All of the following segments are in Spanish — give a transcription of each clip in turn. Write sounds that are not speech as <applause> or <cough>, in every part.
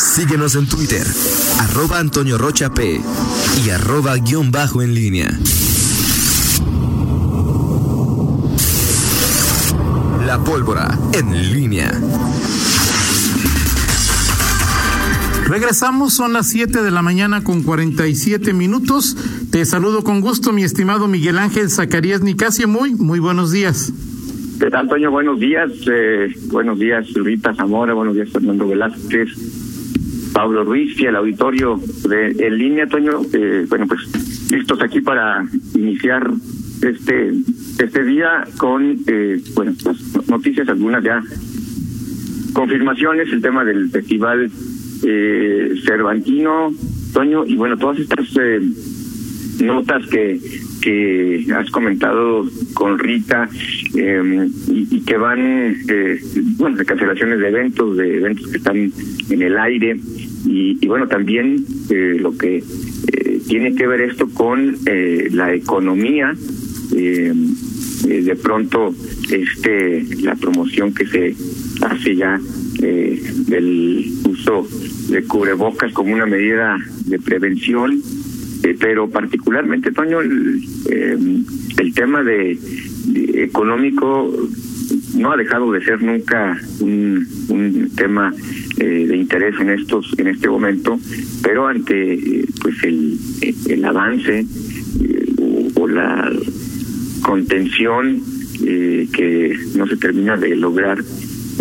Síguenos en Twitter, arroba Antonio Rocha P y arroba guion bajo en línea. La pólvora en línea. Regresamos, son las 7 de la mañana con 47 minutos. Te saludo con gusto, mi estimado Miguel Ángel Zacarías Nicasio. Muy, muy buenos días. ¿Qué tal, Toño? Buenos días. Eh, buenos días, Rita Zamora. Buenos días, Fernando Velázquez. Pablo Ruiz y el auditorio de En Línea, Toño. Eh, bueno, pues listos aquí para iniciar este este día con, eh, bueno, pues noticias algunas ya. Confirmaciones, el tema del festival eh, Cervantino, Toño, y bueno, todas estas eh, notas que que has comentado con Rita eh, y, que van, eh, bueno, de cancelaciones de eventos, de eventos que están en el aire. Y, y bueno, también eh, lo que eh, tiene que ver esto con eh, la economía, eh, eh, de pronto este la promoción que se hace ya del uso de cubrebocas como una medida de prevención eh, pero particularmente, Toño, el, eh, el tema de, económico no ha dejado de ser nunca un, un tema eh, de interés en estos en este momento, pero ante eh, pues el, el avance o, o, la contención que no se termina de lograr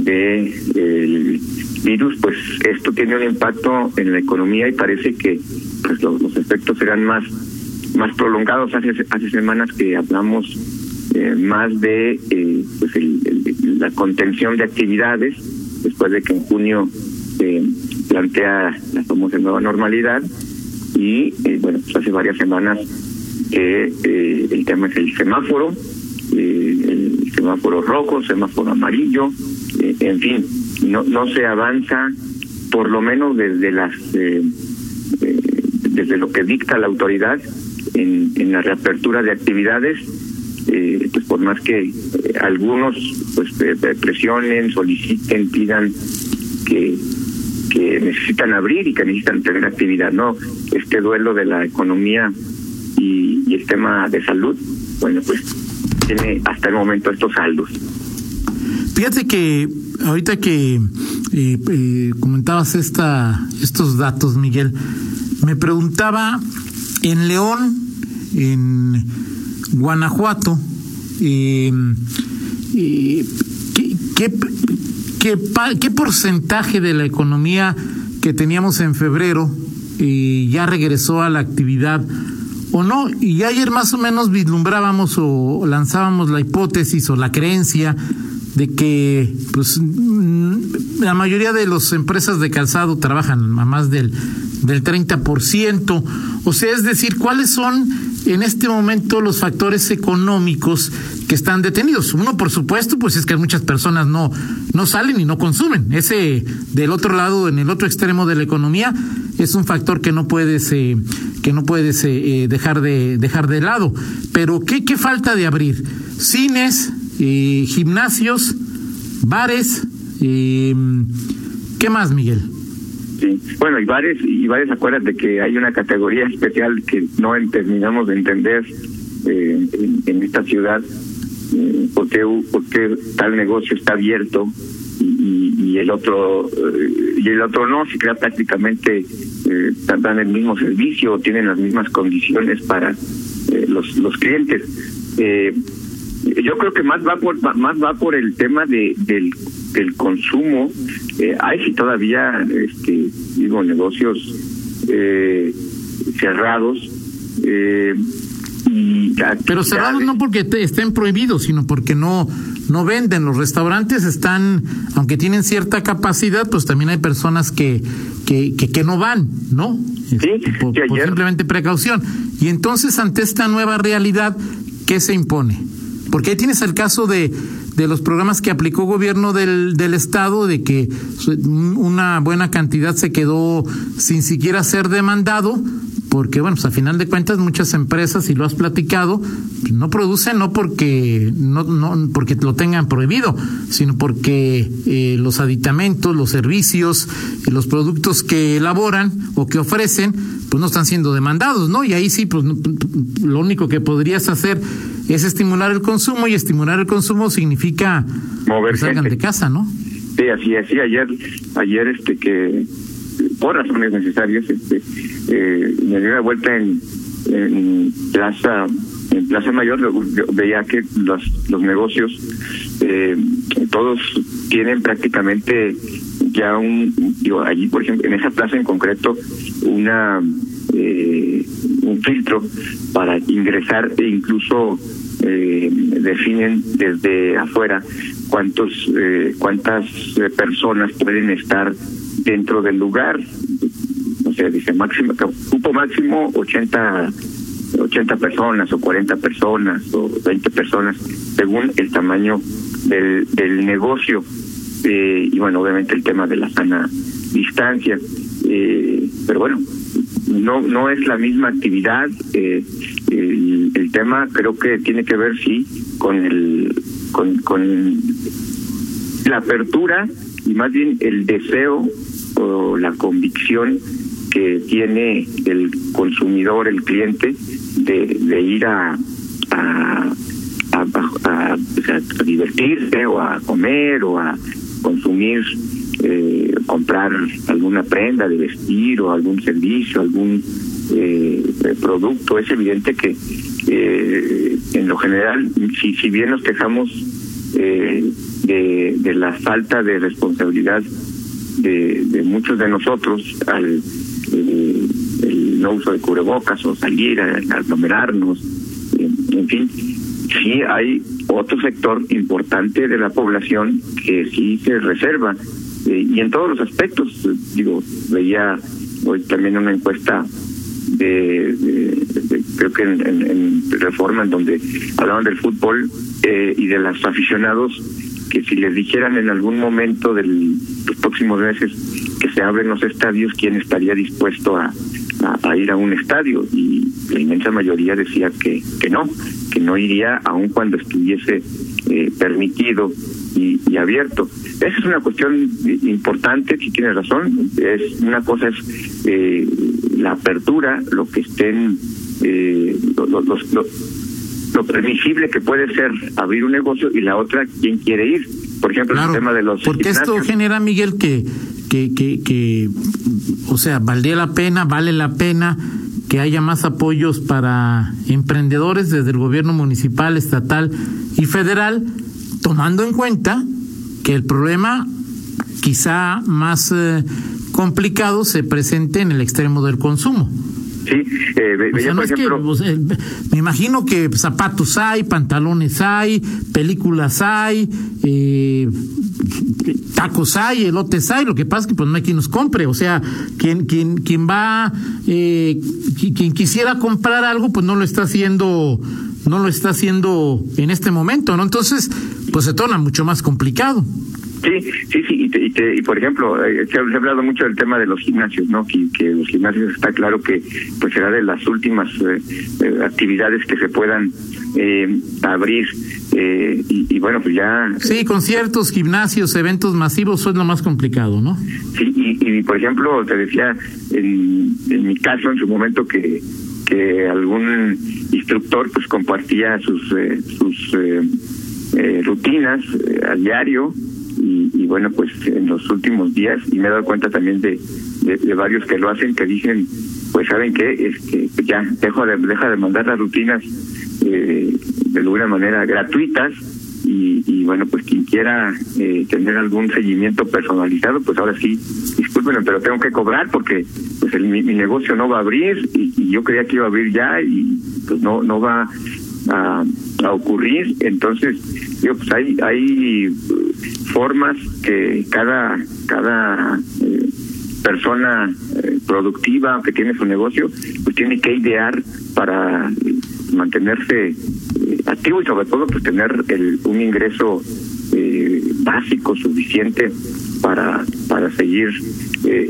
de el virus, pues esto tiene un impacto en la economía y parece que pues los, los efectos serán más más prolongados. Hace hace semanas que hablamos eh, más de eh, pues el, la contención de actividades después de que en junio eh, plantea la famosa nueva normalidad y eh, bueno pues hace varias semanas que eh, el tema es el semáforo el semáforo rojo semáforo amarillo en fin no no se avanza por lo menos desde las eh, eh, desde lo que dicta la autoridad en, la reapertura de actividades eh, pues por más que eh, algunos pues presionen soliciten pidan que que necesitan abrir y que necesitan tener actividad no este duelo de la economía y, y el tema de salud bueno pues tiene hasta el momento estos saldos. Fíjate que ahorita que eh, eh, comentabas esta, estos datos, Miguel, me preguntaba en León, en Guanajuato, eh, ¿qué, porcentaje de la economía que teníamos en febrero ya regresó a la actividad o no. Y ayer más o menos vislumbrábamos o lanzábamos la hipótesis o la creencia de que pues la mayoría de las empresas de calzado trabajan a más del del 30%, o sea, es decir, ¿cuáles son en este momento los factores económicos que están detenidos? Uno, por supuesto, pues es que muchas personas no no salen y no consumen. Ese del otro lado, en el otro extremo de la economía, es un factor que no puedes eh, que no puedes eh, dejar de dejar de lado. Pero qué qué falta de abrir cines, eh, gimnasios, bares, eh, ¿qué más, Miguel? Sí, bueno, y bares, y bares, acuérdate que hay una categoría especial que no terminamos de entender eh, en, esta ciudad, eh, porque, porque tal negocio está abierto y, y el otro eh, y el otro no, si crea prácticamente eh, dan el mismo servicio, tienen las mismas condiciones para eh, los, los clientes. Yo creo que más va por más va por el tema de del, del consumo. Eh, hay si todavía este digo negocios eh, cerrados eh, y pero cerrados no porque te, estén prohibidos sino porque no no venden. Los restaurantes están aunque tienen cierta capacidad pues también hay personas que que que, que no van no sí, por, por simplemente precaución. Y entonces ante esta nueva realidad qué se impone porque ahí tienes el caso de, de los programas que aplicó gobierno del, del estado, de que una buena cantidad se quedó sin siquiera ser demandado, porque bueno, pues a final de cuentas muchas empresas, y lo has platicado, no producen no porque no, no porque lo tengan prohibido, sino porque eh, los aditamentos, los servicios, y los productos que elaboran o que ofrecen, pues no están siendo demandados, ¿no? Y ahí sí, pues lo único que podrías hacer es estimular el consumo y estimular el consumo significa mover que salgan de casa, ¿no? Sí, así, así ayer, ayer este que por razones necesarias, este, eh, me dio una vuelta en, en Plaza en Plaza Mayor veía que los, los negocios eh, todos tienen prácticamente ya un digo allí por ejemplo en esa plaza en concreto una eh, un filtro para ingresar e incluso eh, definen desde afuera cuántos eh, cuántas personas pueden estar dentro del lugar. O sea, dice máximo, cupo máximo 80, 80 personas o 40 personas o 20 personas, según el tamaño del, del negocio. Eh, y bueno, obviamente el tema de la sana distancia. Eh, pero bueno, no no es la misma actividad. Eh, el, tema creo que tiene que ver, sí, con el con, con la apertura y más bien el deseo o la convicción que tiene el consumidor, el cliente, de, de ir a, a, a, a, a divertirse o a comer o a consumir, eh, comprar alguna prenda de vestir o algún servicio, algún eh, producto. Es evidente que eh, en lo general, si, si bien nos quejamos eh, de, de la falta de responsabilidad de, de muchos de nosotros al el, no uso de cubrebocas o salir a, a aglomerarnos, en, fin, sí hay otro sector importante de la población que sí se reserva eh, y en todos los aspectos, digo, veía hoy también una encuesta de, de, creo que en, Reforma en donde hablaban del fútbol eh, y de los aficionados que si les dijeran en algún momento de los próximos meses que se abren los estadios, ¿quién estaría dispuesto a, ir a un estadio? Y la inmensa mayoría decía que, que no, que no iría aun cuando estuviese eh, permitido y, abierto. Esa es una cuestión importante, si tiene razón. Es una cosa es eh, la apertura, lo que estén eh, los, los, los lo previsible que puede ser abrir un negocio y la otra quién quiere ir. Por ejemplo, claro, el tema de los porque gimnasios. esto genera Miguel que que que que o sea, valdría la pena, vale la pena que haya más apoyos para emprendedores desde el gobierno municipal, estatal y federal, tomando en cuenta que el problema quizá más eh, complicado se presente en el extremo del consumo. Sí, eh, o sea, no es ejemplo... que, pues, eh, me imagino que zapatos hay, pantalones hay, películas hay, eh, tacos hay, elotes hay, lo que pasa es que pues no hay quien los compre, o sea, quien quien quien va, eh, quien quisiera comprar algo, pues no lo está haciendo, no lo está haciendo en este momento, ¿no? Entonces, pues se torna mucho más complicado. Sí, sí, sí, y, te, y, te, y por ejemplo, eh, se, ha, se, ha, hablado mucho del tema de los gimnasios, ¿no? Que, que los gimnasios está claro que pues será de las últimas eh, eh, actividades que se puedan eh, abrir. Eh, y, y, bueno, pues ya... Sí, conciertos, gimnasios, eventos masivos son lo más complicado, ¿no? Sí, y, y por ejemplo, te decía, en, en mi caso, en su momento que que algún instructor pues compartía sus eh, sus eh, eh, rutinas eh, a diario. Y, bueno, pues en los últimos días, y me he dado cuenta también de, de, varios que lo hacen, que dicen, pues saben qué, es que ya dejo de, deja de mandar las rutinas eh, de alguna manera gratuitas. Y, y, bueno, pues quien quiera eh, tener algún seguimiento personalizado, pues ahora sí, discúlpenme, pero tengo que cobrar porque pues el, mi, negocio no va a abrir y, yo creía que iba a abrir ya y pues no no va a, ocurrir. Entonces, digo, pues hay hay formas que cada cada eh, persona eh, productiva que tiene su negocio pues tiene que idear para mantenerse eh, activo y sobre todo pues tener el, un ingreso eh, básico suficiente para para seguir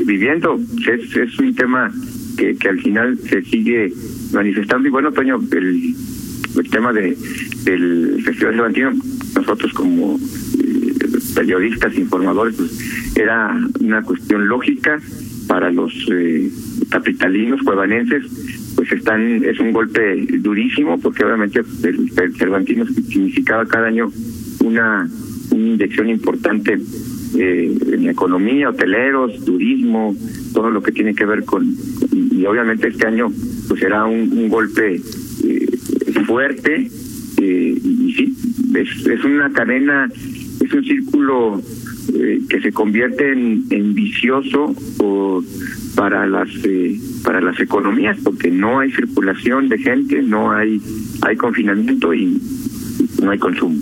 viviendo es, es un tema que, que al final se sigue manifestando. Y bueno, Toño, el, el tema de del Festival Cervantino, nosotros como eh, periodistas, informadores, pues era una cuestión lógica para los eh, capitalinos cuevanenses pues están es un golpe durísimo porque obviamente el, el Cervantino significaba cada año una, una inyección importante eh, en economía, hoteleros, turismo, todo lo que tiene que ver con y, obviamente este año pues será un, golpe eh, fuerte eh, y sí es, una cadena es un círculo eh, que se convierte en, en vicioso o para las para las economías porque no hay circulación de gente no hay hay confinamiento y no hay consumo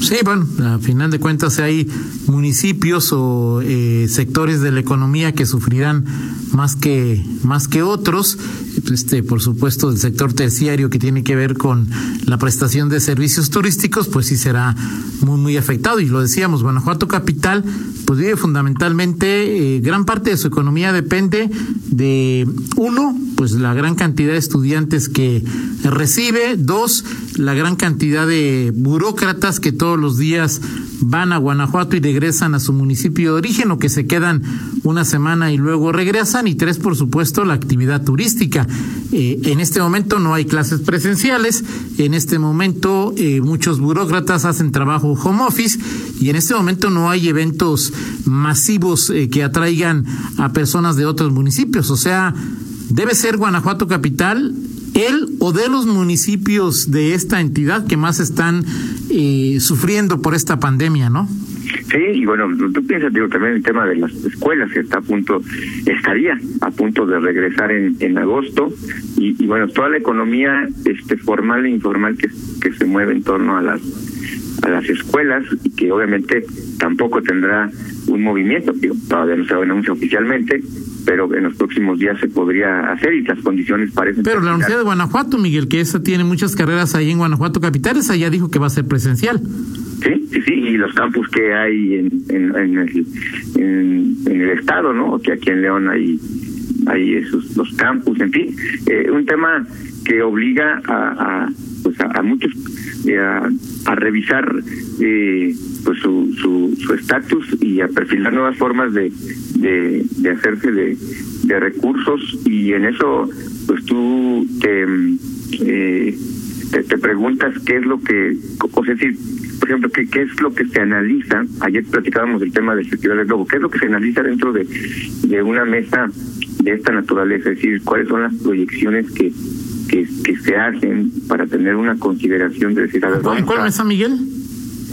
Sí, bueno, a final de cuentas hay municipios o eh, sectores de la economía que sufrirán más que más que otros. Este, por supuesto, el sector terciario que tiene que ver con la prestación de servicios turísticos, pues sí será muy muy afectado. Y lo decíamos, Guanajuato capital, pues vive fundamentalmente eh, gran parte de su economía depende de uno, pues la gran cantidad de estudiantes que recibe, dos, la gran cantidad de burócratas que todos los días van a Guanajuato y regresan a su municipio de origen o que se quedan una semana y luego regresan. Y tres por supuesto la actividad turística. Eh, en este momento no hay clases presenciales. En este momento eh, muchos burócratas hacen trabajo home office. Y en este momento no hay eventos masivos eh, que atraigan a personas de otros municipios. O sea debe ser Guanajuato capital el o de los municipios de esta entidad que más están eh, sufriendo por esta pandemia, ¿no? Sí, y bueno, tú piensas, digo, también el tema de las escuelas, que está a punto, estaría a punto de regresar en, en agosto, y, bueno, toda la economía este formal e informal que, que se mueve en torno a las a las escuelas y que obviamente tampoco tendrá un movimiento, digo, todavía no se anuncia oficialmente, pero en los próximos días se podría hacer y las condiciones parecen. Pero la Universidad de Guanajuato, Miguel, que esa tiene muchas carreras ahí en Guanajuato Capital, esa ya dijo que va a ser presencial. Sí, sí, sí, y los campus que hay en, en, en, el, en, en el estado, ¿no? Que aquí en León hay, hay esos los campus, en fin, eh, un tema que obliga a, a pues a, a muchos eh, a, a revisar eh, pues su su estatus y a perfilar nuevas formas de de, hacerse de, de recursos y en eso pues tú te, eh, te, preguntas qué es lo que o sea, decir por ejemplo, ¿qué, ¿qué es lo que se analiza? Ayer platicábamos del tema del Festival del Globo. ¿Qué es lo que se analiza dentro de, de una mesa de esta naturaleza? Es decir, ¿cuáles son las proyecciones que, que, que se hacen para tener una consideración de decir, a ver, ¿En cuál a- mesa, Miguel?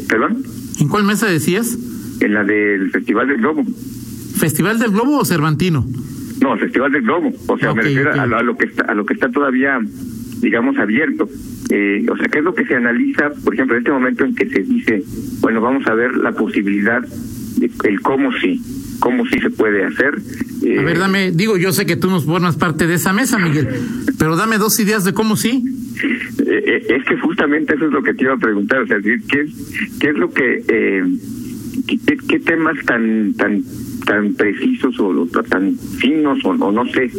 ¿Perdón? ¿En cuál mesa decías? En la del Festival del Globo. ¿Festival del Globo o Cervantino? No, Festival del Globo. O sea, me refiero ok. a, lo, a lo que está a lo que está todavía, digamos, abierto. Eh, o sea, ¿qué es lo que se analiza, por ejemplo, en este momento en que se dice, bueno, vamos a ver la posibilidad el cómo sí, cómo sí se puede hacer? Eh, A ver, dame, digo, yo sé que tú nos formas parte de esa mesa, Miguel, pero dame dos ideas de cómo sí. Eh, eh, es que justamente eso es lo que te iba a preguntar, o sea, ¿qué es, qué es lo que, eh, qué, temas tan tan tan precisos o, tan finos o, o no sé,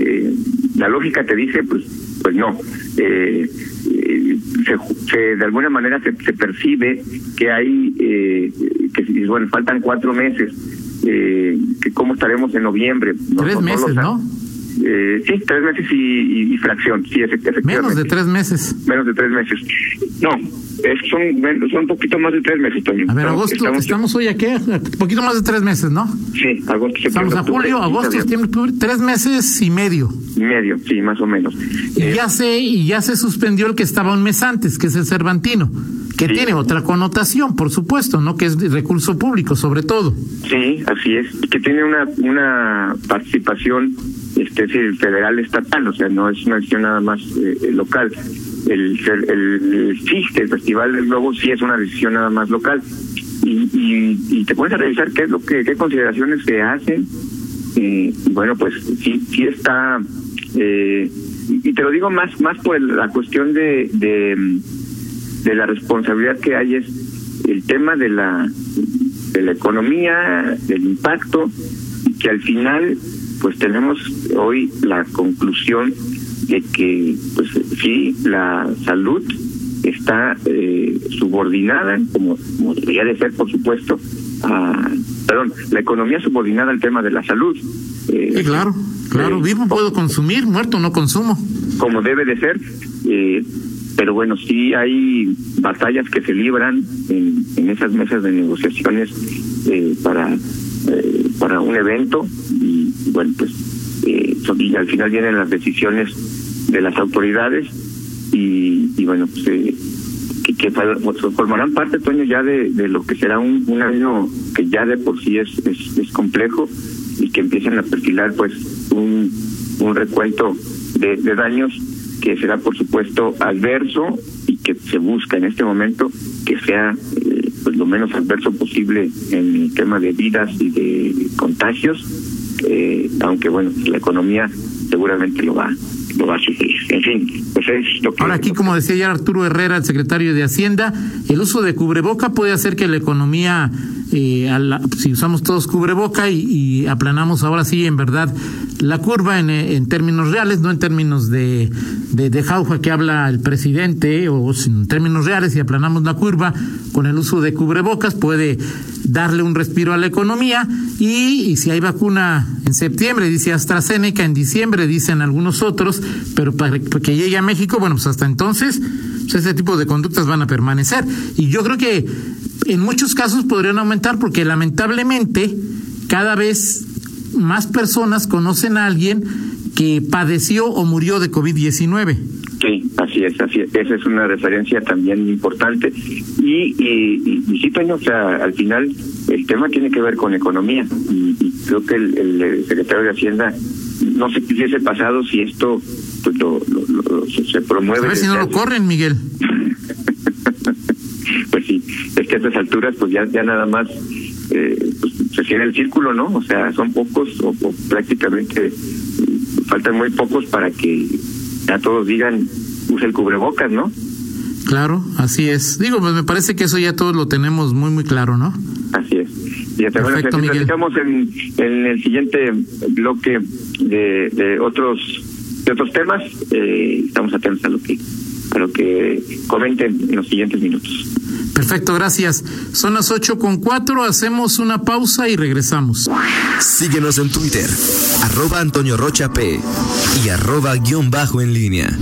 eh, la lógica te dice, pues pues no, eh, eh, se, se- de alguna manera se, se percibe que hay, eh, que bueno, faltan cuatro meses, eh, que cómo estaremos en noviembre. Tres meses, ¿no? Eh, sí, tres meses y, y- y fracción, sí, efect- efectivamente Menos de tres meses. menos de tres meses. No, es, son, son un poquito más de tres meses, Toño. A ver, Estamos- agosto, estamos, estamos- hoy a qué? A poquito más de tres meses, ¿no? Sí, agosto, Estamos a julio, agosto, septiembre, octubre, tres meses y medio. Y medio, sí, más o menos. Y Eh, ya se, y ya se suspendió el que estaba un mes antes, que es el Cervantino, que Sí. tiene otra connotación, por supuesto, ¿no? Que es de recurso público, sobre todo. Sí, así es. Y que tiene una una participación este, es decir, federal estatal, o sea, no es una decisión nada más eh, local. El, el, el FISTE, el Festival del Globo, sí es una decisión nada más local. Y, y, y te pones a revisar qué es lo que, qué consideraciones se hacen. Eh, y bueno, pues sí, sí está. Eh, y te lo digo más, más por la cuestión de, de, de la responsabilidad que hay es el tema de la de la economía, del impacto, y que al final pues tenemos hoy la conclusión de que pues sí la salud está eh, subordinada como, como debería de ser por supuesto a perdón la economía subordinada al tema de la salud. Eh, sí, claro claro eh, vivo puedo consumir muerto no consumo. como debe de ser eh, pero bueno sí hay batallas que se libran en, esas mesas de negociaciones eh, para eh, para un evento. Y, bueno pues eh, y al final vienen las decisiones de las autoridades. Y, y bueno pues eh, que, que, formarán parte Toño ya de, lo que será un, año que ya de por sí es, es, complejo y que empiezan a perfilar pues un, un recuento de daños que será por supuesto adverso y que se busca en este momento que sea eh, pues lo menos adverso posible en el tema de vidas y de contagios eh, aunque bueno la economía seguramente lo va lo va a sufrir. En fin, pues es lo que... Ahora aquí, como decía ya Arturo Herrera, el secretario de Hacienda, el uso de cubreboca puede hacer que la economía, eh, a si usamos todos cubreboca y, y, aplanamos ahora sí, en verdad, la curva en, en términos reales, no en términos de, de, de, jauja que habla el presidente, o en términos reales, si aplanamos la curva con el uso de cubrebocas, puede darle un respiro a la economía y, y si hay vacuna en septiembre, dice AstraZeneca, en diciembre dicen algunos otros, pero para que llegue a México, bueno, pues hasta entonces pues ese tipo de conductas van a permanecer. Y yo creo que en muchos casos podrían aumentar porque lamentablemente cada vez más personas conocen a alguien que padeció o murió de COVID-19. Sí, así es, así es. Esa es una referencia también importante. Y, y, y, sí, Toño, o sea, al final el tema tiene que ver con economía. Y, y creo que el, secretario de Hacienda no sé qué hubiese pasado si esto lo, lo, lo se promueve. A ver si no lo corren, Miguel. <laughs> pues sí, es que a estas alturas pues ya, ya nada más eh, pues, se cierra el círculo, ¿no? O sea, son pocos o, o prácticamente faltan muy pocos para que ya todos digan use el cubrebocas, ¿no? Claro, así es. Digo, pues me parece que eso ya todos lo tenemos muy, muy claro, ¿no? Así es. Y hasta Perfecto, bueno, platicamos en, en el siguiente bloque de, de otros de otros temas. Eh, estamos atentos a lo que a lo que comenten en los siguientes minutos. Perfecto, gracias. Son las ocho con cuatro, hacemos una pausa y regresamos. Síguenos en Twitter, arroba Antonio Rocha P y arroba guion bajo en línea.